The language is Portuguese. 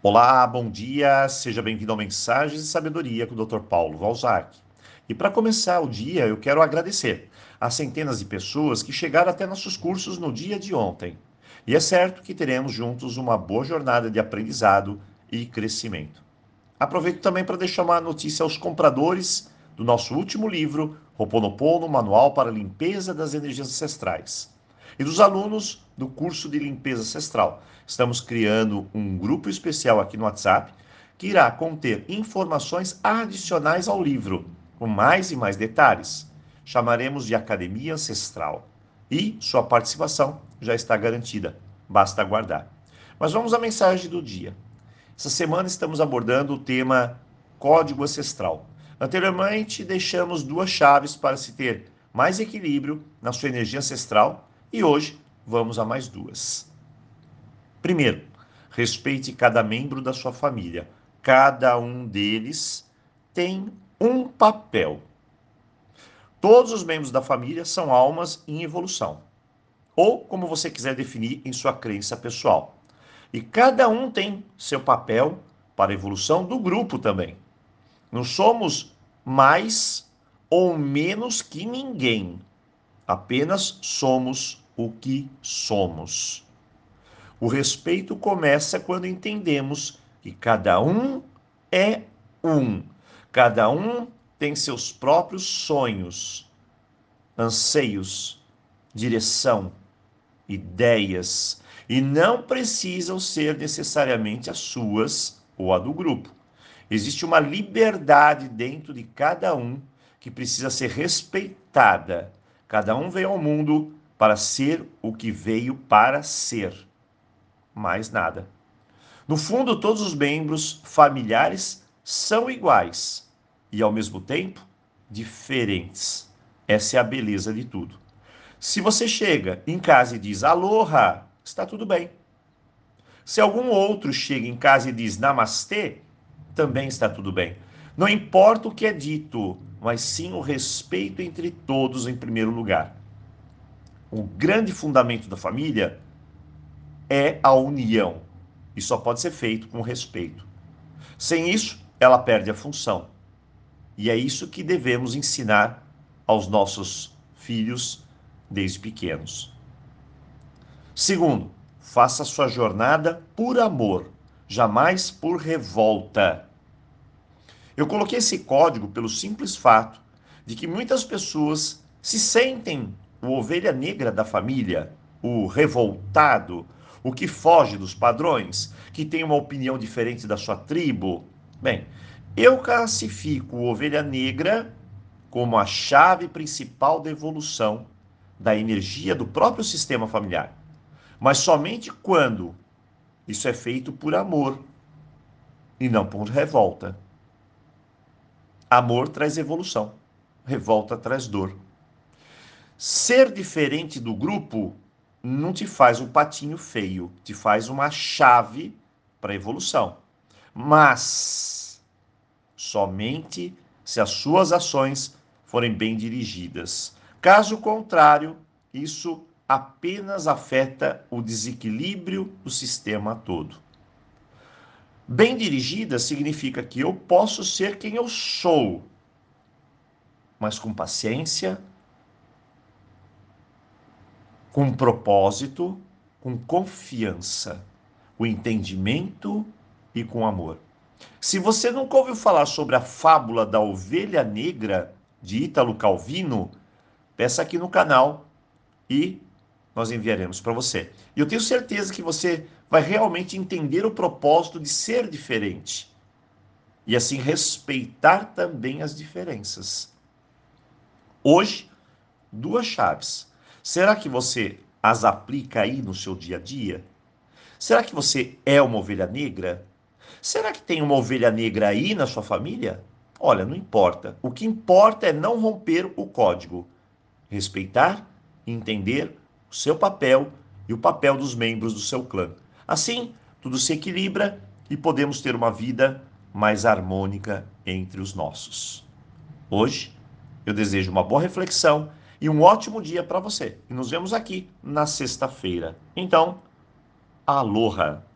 Olá, bom dia, seja bem-vindo ao Mensagens de Sabedoria com o Dr. Paulo Valzac. E para começar o dia, eu quero agradecer às centenas de pessoas que chegaram até nossos cursos no dia de ontem. E é certo que teremos juntos uma boa jornada de aprendizado e crescimento. Aproveito também para deixar uma notícia aos compradores do nosso último livro, Roponopono, Manual para a Limpeza das Energias Ancestrais e dos alunos do curso de limpeza ancestral. Estamos criando um grupo especial aqui no WhatsApp que irá conter informações adicionais ao livro, com mais e mais detalhes. Chamaremos de Academia Ancestral. E sua participação já está garantida. Basta aguardar. Mas vamos à mensagem do dia. Essa semana estamos abordando o tema Código Ancestral. Anteriormente, deixamos duas chaves para se ter mais equilíbrio na sua energia ancestral e hoje vamos a mais duas. Primeiro, respeite cada membro da sua família. Cada um deles tem um papel. Todos os membros da família são almas em evolução, ou como você quiser definir em sua crença pessoal. E cada um tem seu papel para a evolução do grupo também. Não somos mais ou menos que ninguém. Apenas somos o que somos. O respeito começa quando entendemos que cada um é um. Cada um tem seus próprios sonhos, anseios, direção, ideias, e não precisam ser necessariamente as suas ou a do grupo. Existe uma liberdade dentro de cada um que precisa ser respeitada Cada um veio ao mundo para ser o que veio para ser. Mais nada. No fundo, todos os membros familiares são iguais e, ao mesmo tempo, diferentes. Essa é a beleza de tudo. Se você chega em casa e diz aloha, está tudo bem. Se algum outro chega em casa e diz namastê, também está tudo bem. Não importa o que é dito, mas sim o respeito entre todos em primeiro lugar. O grande fundamento da família é a união e só pode ser feito com respeito. Sem isso, ela perde a função. E é isso que devemos ensinar aos nossos filhos desde pequenos. Segundo, faça sua jornada por amor, jamais por revolta. Eu coloquei esse código pelo simples fato de que muitas pessoas se sentem o ovelha negra da família, o revoltado, o que foge dos padrões, que tem uma opinião diferente da sua tribo. Bem, eu classifico o ovelha negra como a chave principal da evolução da energia do próprio sistema familiar. Mas somente quando isso é feito por amor e não por revolta. Amor traz evolução, revolta traz dor. Ser diferente do grupo não te faz um patinho feio, te faz uma chave para evolução. Mas somente se as suas ações forem bem dirigidas. Caso contrário, isso apenas afeta o desequilíbrio do sistema todo. Bem dirigida significa que eu posso ser quem eu sou, mas com paciência, com propósito, com confiança, com entendimento e com amor. Se você nunca ouviu falar sobre a fábula da ovelha negra de Ítalo Calvino, peça aqui no canal e nós enviaremos para você. E eu tenho certeza que você vai realmente entender o propósito de ser diferente e assim respeitar também as diferenças. Hoje, duas chaves. Será que você as aplica aí no seu dia a dia? Será que você é uma ovelha negra? Será que tem uma ovelha negra aí na sua família? Olha, não importa. O que importa é não romper o código. Respeitar, entender o seu papel e o papel dos membros do seu clã. Assim, tudo se equilibra e podemos ter uma vida mais harmônica entre os nossos. Hoje, eu desejo uma boa reflexão e um ótimo dia para você. E nos vemos aqui na sexta-feira. Então, aloha!